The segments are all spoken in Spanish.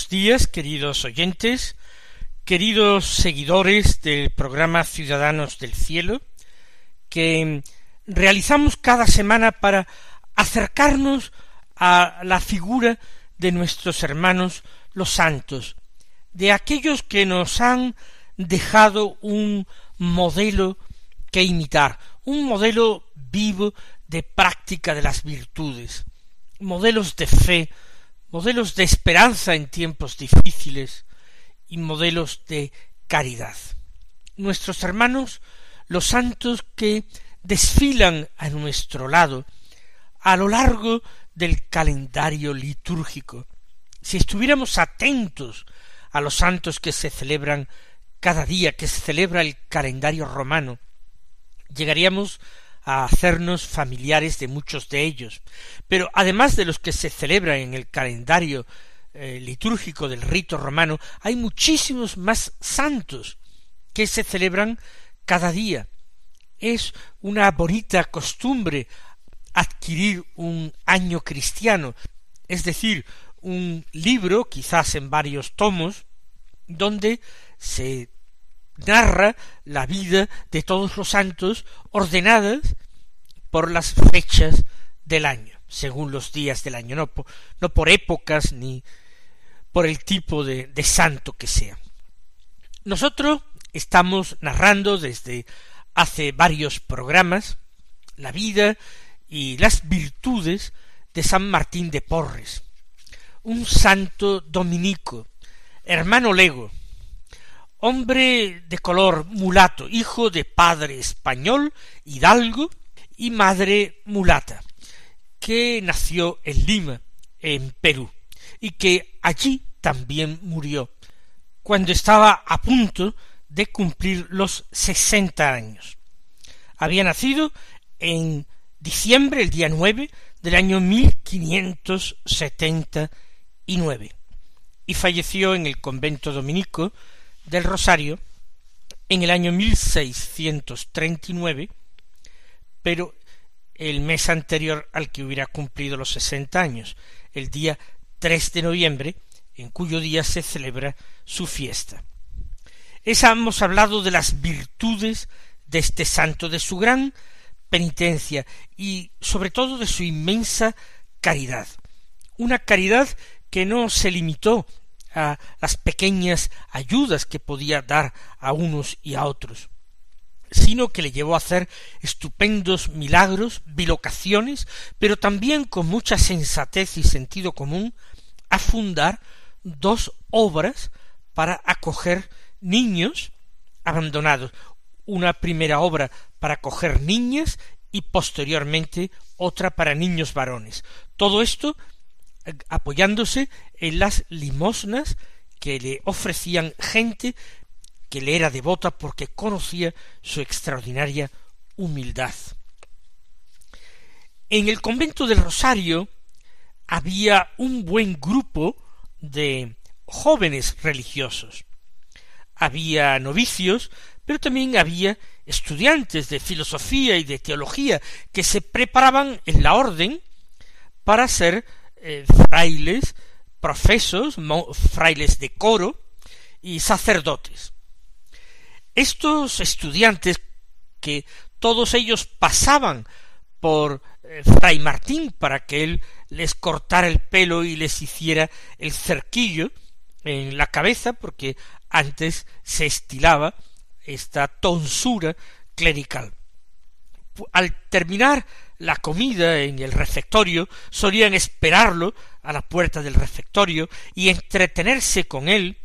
Buenos días, queridos oyentes, queridos seguidores del programa Ciudadanos del Cielo, que realizamos cada semana para acercarnos a la figura de nuestros hermanos los santos, de aquellos que nos han dejado un modelo que imitar, un modelo vivo de práctica de las virtudes, modelos de fe, modelos de esperanza en tiempos difíciles y modelos de caridad. Nuestros hermanos, los santos que desfilan a nuestro lado a lo largo del calendario litúrgico. Si estuviéramos atentos a los santos que se celebran cada día, que se celebra el calendario romano, llegaríamos a hacernos familiares de muchos de ellos. Pero además de los que se celebran en el calendario eh, litúrgico del rito romano, hay muchísimos más santos que se celebran cada día. Es una bonita costumbre adquirir un año cristiano, es decir, un libro, quizás en varios tomos, donde se narra la vida de todos los santos ordenadas por las fechas del año, según los días del año, no por, no por épocas ni por el tipo de, de santo que sea. Nosotros estamos narrando desde hace varios programas la vida y las virtudes de San Martín de Porres, un santo dominico, hermano lego, hombre de color mulato, hijo de padre español, hidalgo, y madre mulata, que nació en Lima, en Perú, y que allí también murió, cuando estaba a punto de cumplir los sesenta años. Había nacido en diciembre, el día nueve del año mil quinientos setenta y nueve, y falleció en el convento dominico del Rosario en el año 1639, pero el mes anterior al que hubiera cumplido los sesenta años, el día 3 de noviembre, en cuyo día se celebra su fiesta. Esa hemos hablado de las virtudes de este santo, de su gran penitencia y sobre todo de su inmensa caridad. Una caridad que no se limitó las pequeñas ayudas que podía dar a unos y a otros, sino que le llevó a hacer estupendos milagros, bilocaciones, pero también con mucha sensatez y sentido común, a fundar dos obras para acoger niños abandonados, una primera obra para acoger niñas y posteriormente otra para niños varones. Todo esto apoyándose en las limosnas que le ofrecían gente que le era devota porque conocía su extraordinaria humildad. En el convento del Rosario había un buen grupo de jóvenes religiosos. Había novicios, pero también había estudiantes de filosofía y de teología que se preparaban en la orden para ser eh, frailes, profesos, frailes de coro y sacerdotes. Estos estudiantes que todos ellos pasaban por eh, Fray Martín para que él les cortara el pelo y les hiciera el cerquillo en la cabeza, porque antes se estilaba esta tonsura clerical. Al terminar la comida en el refectorio, solían esperarlo a la puerta del refectorio y entretenerse con él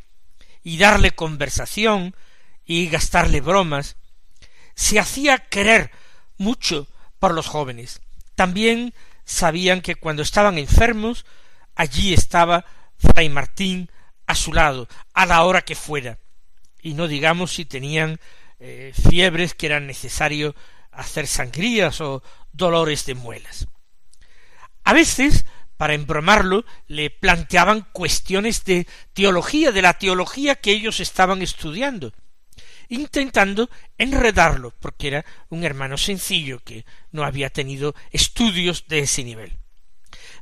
y darle conversación y gastarle bromas, se hacía querer mucho por los jóvenes. También sabían que cuando estaban enfermos, allí estaba Fray Martín a su lado, a la hora que fuera. Y no digamos si tenían eh, fiebres que eran necesario hacer sangrías o dolores de muelas. A veces, para embromarlo, le planteaban cuestiones de teología, de la teología que ellos estaban estudiando, intentando enredarlo, porque era un hermano sencillo que no había tenido estudios de ese nivel.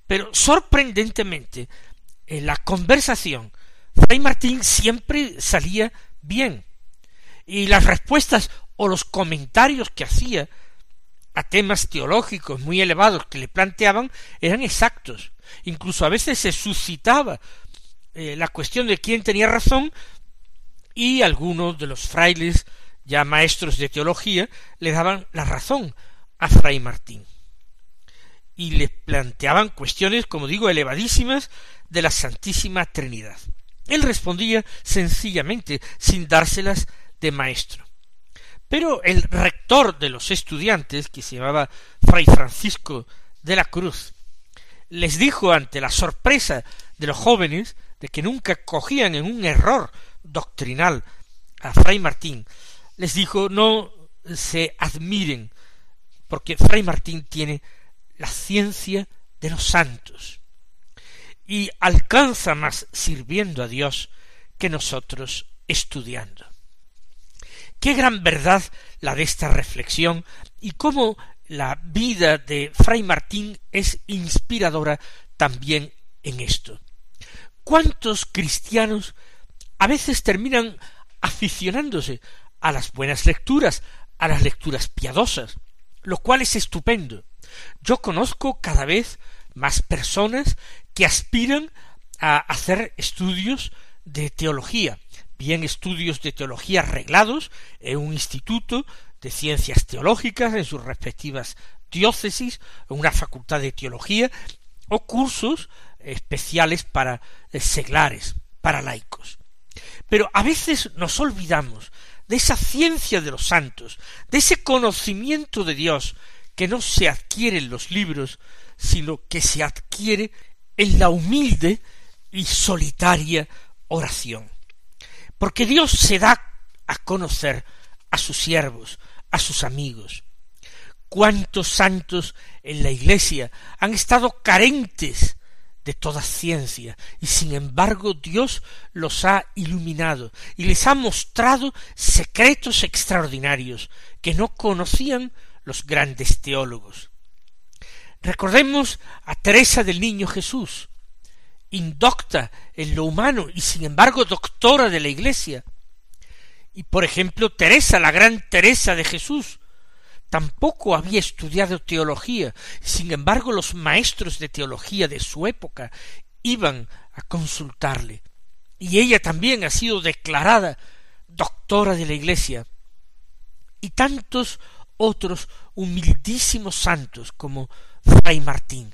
Pero sorprendentemente, en la conversación, Fray Martín siempre salía bien, y las respuestas o los comentarios que hacía a temas teológicos muy elevados que le planteaban eran exactos. Incluso a veces se suscitaba eh, la cuestión de quién tenía razón y algunos de los frailes ya maestros de teología le daban la razón a Fray Martín y le planteaban cuestiones, como digo, elevadísimas de la Santísima Trinidad. Él respondía sencillamente, sin dárselas de maestro. Pero el rector de los estudiantes, que se llamaba Fray Francisco de la Cruz, les dijo ante la sorpresa de los jóvenes de que nunca cogían en un error doctrinal a Fray Martín, les dijo no se admiren, porque Fray Martín tiene la ciencia de los santos y alcanza más sirviendo a Dios que nosotros estudiando. Qué gran verdad la de esta reflexión y cómo la vida de Fray Martín es inspiradora también en esto. ¿Cuántos cristianos a veces terminan aficionándose a las buenas lecturas, a las lecturas piadosas, lo cual es estupendo. Yo conozco cada vez más personas que aspiran a hacer estudios de teología, bien estudios de teología arreglados en un instituto de ciencias teológicas en sus respectivas diócesis, en una facultad de teología, o cursos especiales para seglares, para laicos. Pero a veces nos olvidamos de esa ciencia de los santos, de ese conocimiento de Dios que no se adquiere en los libros, sino que se adquiere en la humilde y solitaria oración porque Dios se da a conocer a sus siervos, a sus amigos. ¿Cuántos santos en la Iglesia han estado carentes de toda ciencia, y sin embargo Dios los ha iluminado y les ha mostrado secretos extraordinarios que no conocían los grandes teólogos. Recordemos a Teresa del Niño Jesús, indocta en lo humano y sin embargo doctora de la Iglesia. Y por ejemplo Teresa, la gran Teresa de Jesús, tampoco había estudiado teología, sin embargo los maestros de teología de su época iban a consultarle. Y ella también ha sido declarada doctora de la Iglesia. Y tantos otros humildísimos santos como Fray Martín,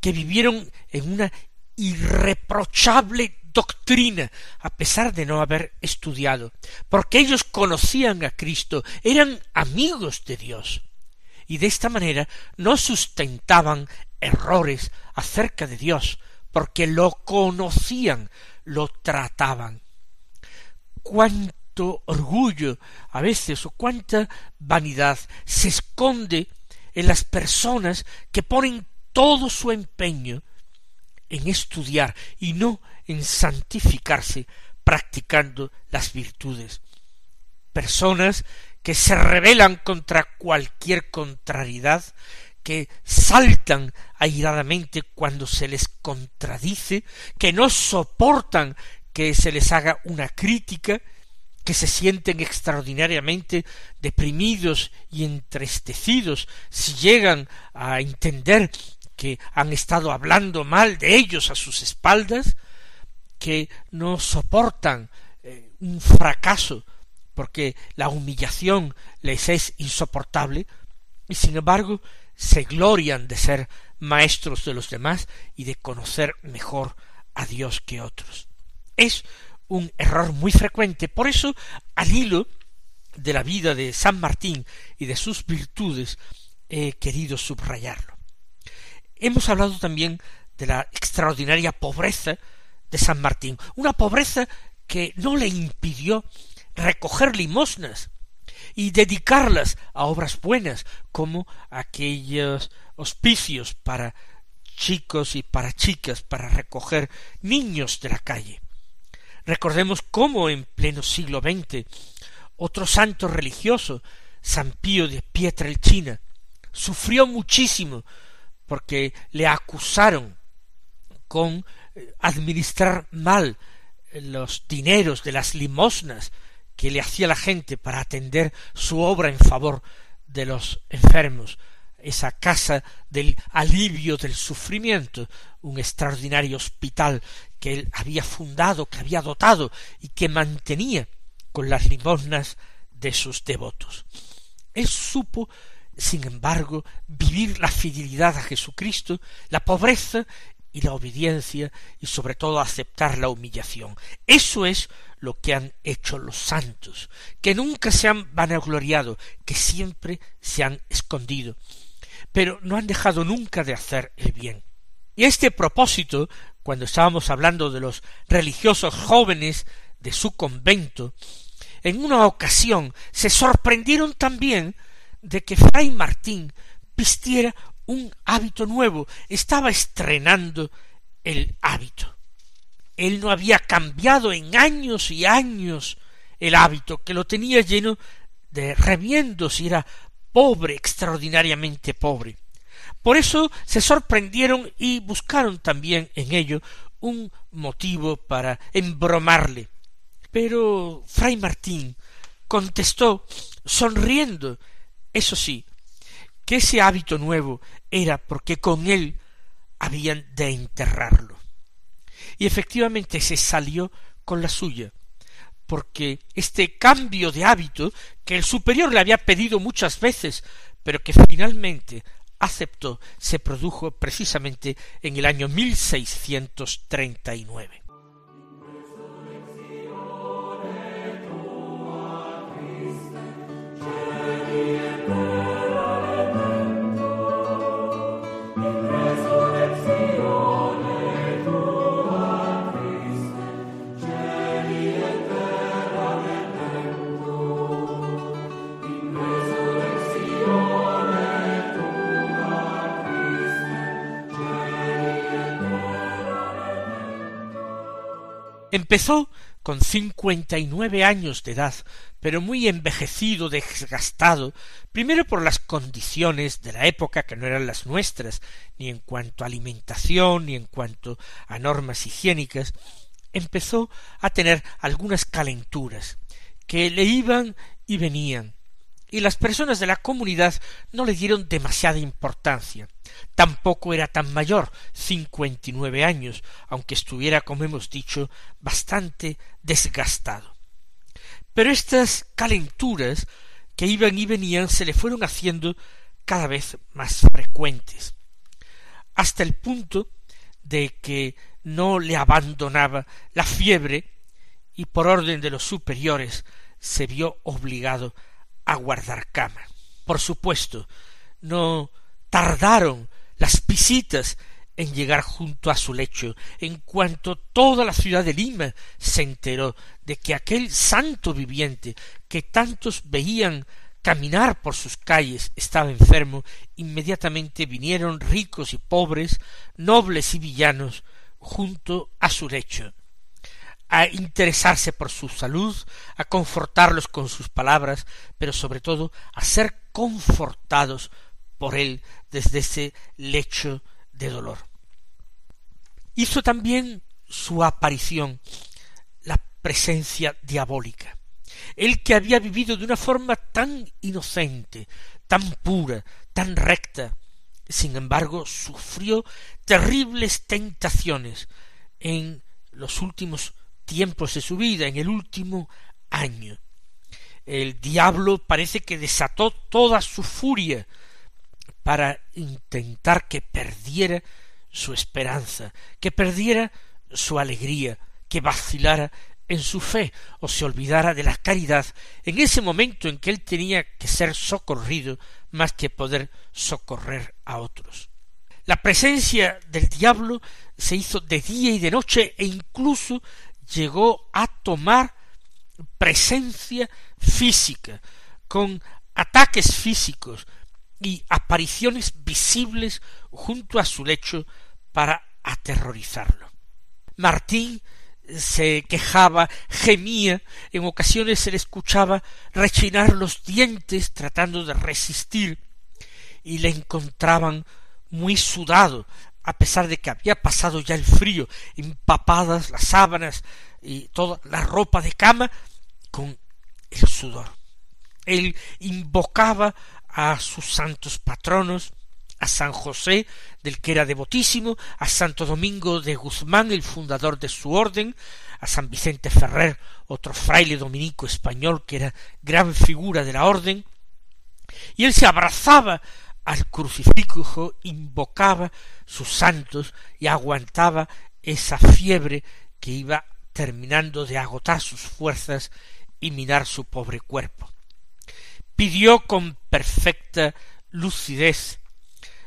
que vivieron en una irreprochable doctrina, a pesar de no haber estudiado, porque ellos conocían a Cristo, eran amigos de Dios, y de esta manera no sustentaban errores acerca de Dios, porque lo conocían, lo trataban. Cuánto orgullo a veces o cuánta vanidad se esconde en las personas que ponen todo su empeño en estudiar y no en santificarse practicando las virtudes. Personas que se rebelan contra cualquier contrariedad, que saltan airadamente cuando se les contradice, que no soportan que se les haga una crítica, que se sienten extraordinariamente deprimidos y entristecidos si llegan a entender que han estado hablando mal de ellos a sus espaldas, que no soportan eh, un fracaso porque la humillación les es insoportable, y sin embargo se glorian de ser maestros de los demás y de conocer mejor a Dios que otros. Es un error muy frecuente. Por eso, al hilo de la vida de San Martín y de sus virtudes, he querido subrayarlo. Hemos hablado también de la extraordinaria pobreza de San Martín, una pobreza que no le impidió recoger limosnas y dedicarlas a obras buenas, como aquellos hospicios para chicos y para chicas, para recoger niños de la calle. Recordemos cómo en pleno siglo XX otro santo religioso, San Pío de Pietrelcina, sufrió muchísimo porque le acusaron con eh, administrar mal los dineros de las limosnas que le hacía la gente para atender su obra en favor de los enfermos, esa casa del alivio del sufrimiento, un extraordinario hospital que él había fundado, que había dotado y que mantenía con las limosnas de sus devotos. Él supo, sin embargo, vivir la fidelidad a Jesucristo, la pobreza y la obediencia y sobre todo aceptar la humillación. Eso es lo que han hecho los santos, que nunca se han vanagloriado, que siempre se han escondido, pero no han dejado nunca de hacer el bien. Y este propósito, cuando estábamos hablando de los religiosos jóvenes de su convento, en una ocasión se sorprendieron también de que Fray Martín vistiera un hábito nuevo, estaba estrenando el hábito. Él no había cambiado en años y años el hábito, que lo tenía lleno de remiendos y era pobre, extraordinariamente pobre. Por eso se sorprendieron y buscaron también en ello un motivo para embromarle. Pero Fray Martín contestó, sonriendo, eso sí, que ese hábito nuevo era porque con él habían de enterrarlo. Y efectivamente se salió con la suya, porque este cambio de hábito que el superior le había pedido muchas veces, pero que finalmente aceptó, se produjo precisamente en el año 1639. Empezó con cincuenta y nueve años de edad, pero muy envejecido, desgastado, primero por las condiciones de la época que no eran las nuestras, ni en cuanto a alimentación, ni en cuanto a normas higiénicas, empezó a tener algunas calenturas, que le iban y venían, y las personas de la comunidad no le dieron demasiada importancia. Tampoco era tan mayor, cincuenta y nueve años, aunque estuviera, como hemos dicho, bastante desgastado. Pero estas calenturas que iban y venían se le fueron haciendo cada vez más frecuentes, hasta el punto de que no le abandonaba la fiebre y por orden de los superiores se vio obligado a guardar cama. Por supuesto, no tardaron las visitas en llegar junto a su lecho, en cuanto toda la ciudad de Lima se enteró de que aquel santo viviente que tantos veían caminar por sus calles estaba enfermo, inmediatamente vinieron ricos y pobres, nobles y villanos, junto a su lecho a interesarse por su salud, a confortarlos con sus palabras, pero sobre todo a ser confortados por él desde ese lecho de dolor. Hizo también su aparición la presencia diabólica. Él que había vivido de una forma tan inocente, tan pura, tan recta, sin embargo sufrió terribles tentaciones en los últimos tiempos de su vida, en el último año. El diablo parece que desató toda su furia para intentar que perdiera su esperanza, que perdiera su alegría, que vacilara en su fe o se olvidara de la caridad en ese momento en que él tenía que ser socorrido más que poder socorrer a otros. La presencia del diablo se hizo de día y de noche e incluso llegó a tomar presencia física, con ataques físicos y apariciones visibles junto a su lecho para aterrorizarlo. Martín se quejaba, gemía, en ocasiones se le escuchaba rechinar los dientes tratando de resistir, y le encontraban muy sudado, a pesar de que había pasado ya el frío, empapadas las sábanas y toda la ropa de cama con el sudor. Él invocaba a sus santos patronos, a San José, del que era devotísimo, a Santo Domingo de Guzmán, el fundador de su orden, a San Vicente Ferrer, otro fraile dominico español que era gran figura de la orden, y él se abrazaba al crucifijo, invocaba sus santos y aguantaba esa fiebre que iba terminando de agotar sus fuerzas y minar su pobre cuerpo. Pidió con perfecta lucidez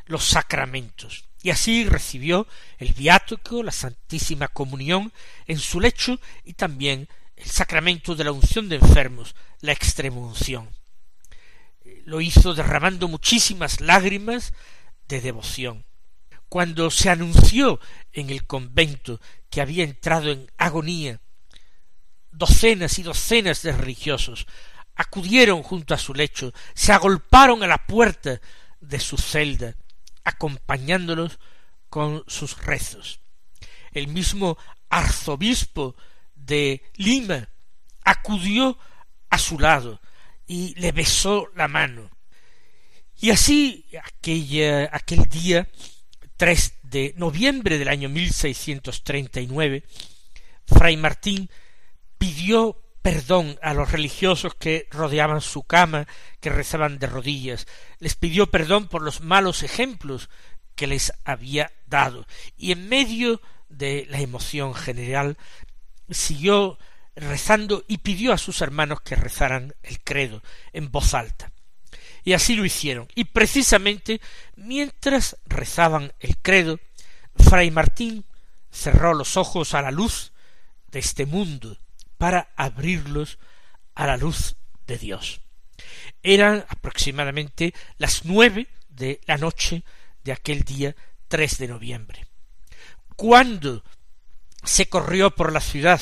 los sacramentos, y así recibió el viático, la Santísima Comunión en su lecho y también el sacramento de la unción de enfermos, la extremunción. Lo hizo derramando muchísimas lágrimas de devoción. Cuando se anunció en el convento que había entrado en agonía, docenas y docenas de religiosos acudieron junto a su lecho, se agolparon a la puerta de su celda, acompañándolos con sus rezos. El mismo arzobispo de Lima acudió a su lado y le besó la mano. Y así aquella, aquel día 3 de noviembre del año 1639, Fray Martín pidió perdón a los religiosos que rodeaban su cama, que rezaban de rodillas, les pidió perdón por los malos ejemplos que les había dado, y en medio de la emoción general siguió rezando y pidió a sus hermanos que rezaran el credo en voz alta. Y así lo hicieron. Y precisamente mientras rezaban el credo, Fray Martín cerró los ojos a la luz de este mundo para abrirlos a la luz de Dios. Eran aproximadamente las nueve de la noche de aquel día tres de noviembre. Cuando se corrió por la ciudad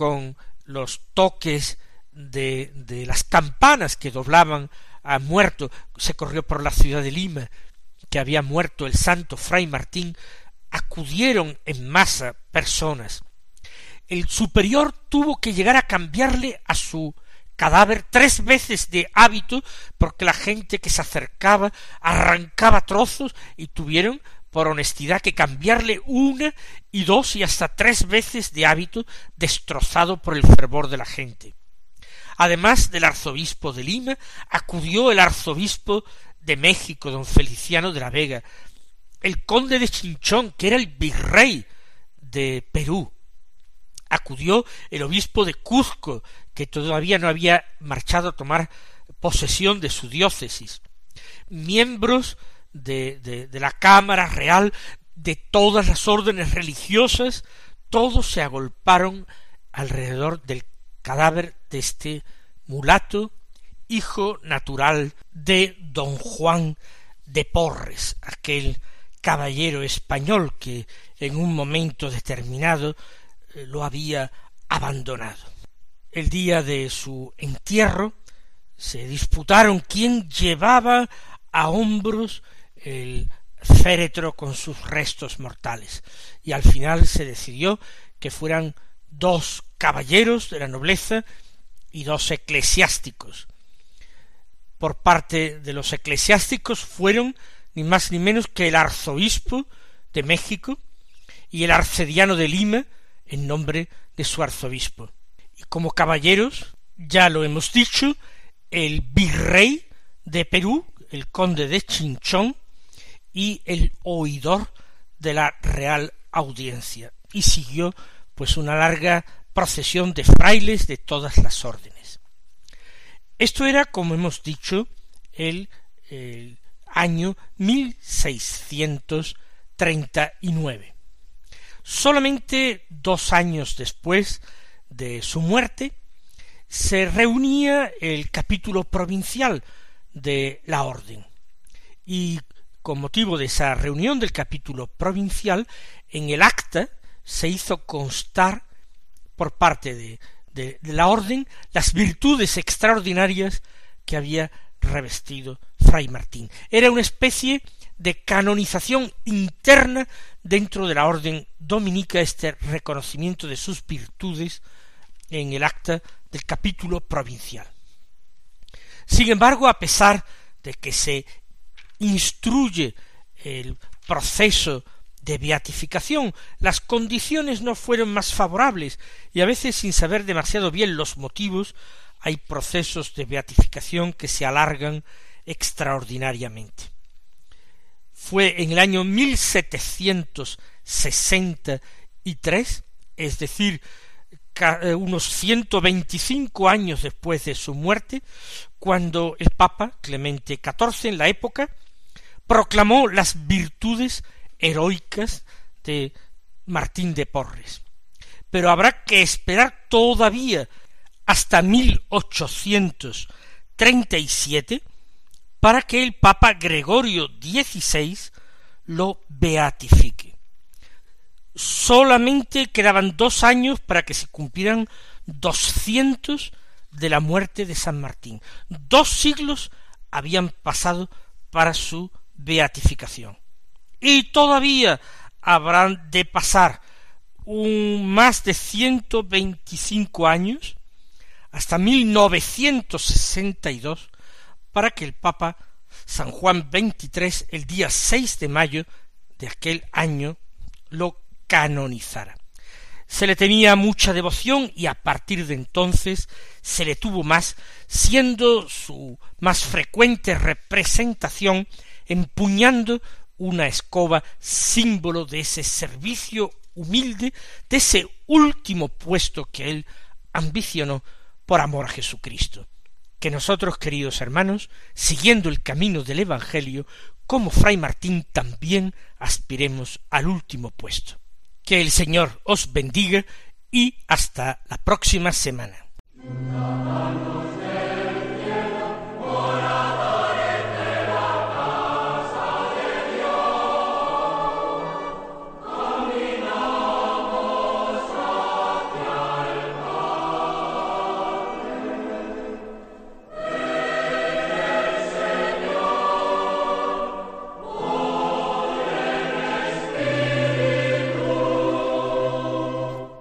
con los toques de, de las campanas que doblaban a muerto, se corrió por la ciudad de Lima, que había muerto el santo fray Martín, acudieron en masa personas. El superior tuvo que llegar a cambiarle a su cadáver tres veces de hábito porque la gente que se acercaba arrancaba trozos y tuvieron por honestidad que cambiarle una y dos y hasta tres veces de hábito destrozado por el fervor de la gente. Además del arzobispo de Lima, acudió el arzobispo de México, don Feliciano de la Vega, el conde de Chinchón, que era el virrey de Perú, acudió el obispo de Cuzco, que todavía no había marchado a tomar posesión de su diócesis, miembros de, de, de la Cámara Real, de todas las órdenes religiosas, todos se agolparon alrededor del cadáver de este mulato, hijo natural de don Juan de Porres, aquel caballero español que en un momento determinado eh, lo había abandonado. El día de su entierro se disputaron quién llevaba a hombros el féretro con sus restos mortales y al final se decidió que fueran dos caballeros de la nobleza y dos eclesiásticos. Por parte de los eclesiásticos fueron ni más ni menos que el arzobispo de México y el arcediano de Lima, en nombre de su arzobispo. Y como caballeros, ya lo hemos dicho, el virrey de Perú, el conde de Chinchón, y el oidor de la Real Audiencia, y siguió pues una larga procesión de frailes de todas las órdenes. Esto era, como hemos dicho, el, el año 1639. Solamente dos años después de su muerte, se reunía el capítulo provincial de la orden. Y con motivo de esa reunión del capítulo provincial, en el acta se hizo constar por parte de, la orden las virtudes extraordinarias que había revestido Fray Martín. Era una especie de canonización interna dentro de la orden dominica este reconocimiento de sus virtudes en el acta del capítulo provincial. Sin embargo, a pesar de que se instruye el proceso de beatificación, las condiciones no fueron más favorables y a veces sin saber demasiado bien los motivos hay procesos de beatificación que se alargan extraordinariamente. Fue en el año 1763, es decir, eh, unos ciento veinticinco años después de su muerte, cuando el Papa Clemente XIV en la época proclamó las virtudes heroicas de Martín de Porres. Pero habrá que esperar todavía hasta 1837 para que el Papa Gregorio XVI lo beatifique. Solamente quedaban dos años para que se cumplieran doscientos de la muerte de San Martín. Dos siglos habían pasado para su beatificación. Y todavía habrán de pasar un, más de ciento veinticinco años hasta 1962 para que el Papa San Juan XXIII el día 6 de mayo de aquel año lo canonizara. Se le tenía mucha devoción y a partir de entonces se le tuvo más, siendo su más frecuente representación empuñando una escoba, símbolo de ese servicio humilde, de ese último puesto que él ambicionó por amor a Jesucristo. Que nosotros, queridos hermanos, siguiendo el camino del Evangelio, como Fray Martín también aspiremos al último puesto. Que el Señor os bendiga y hasta la próxima semana.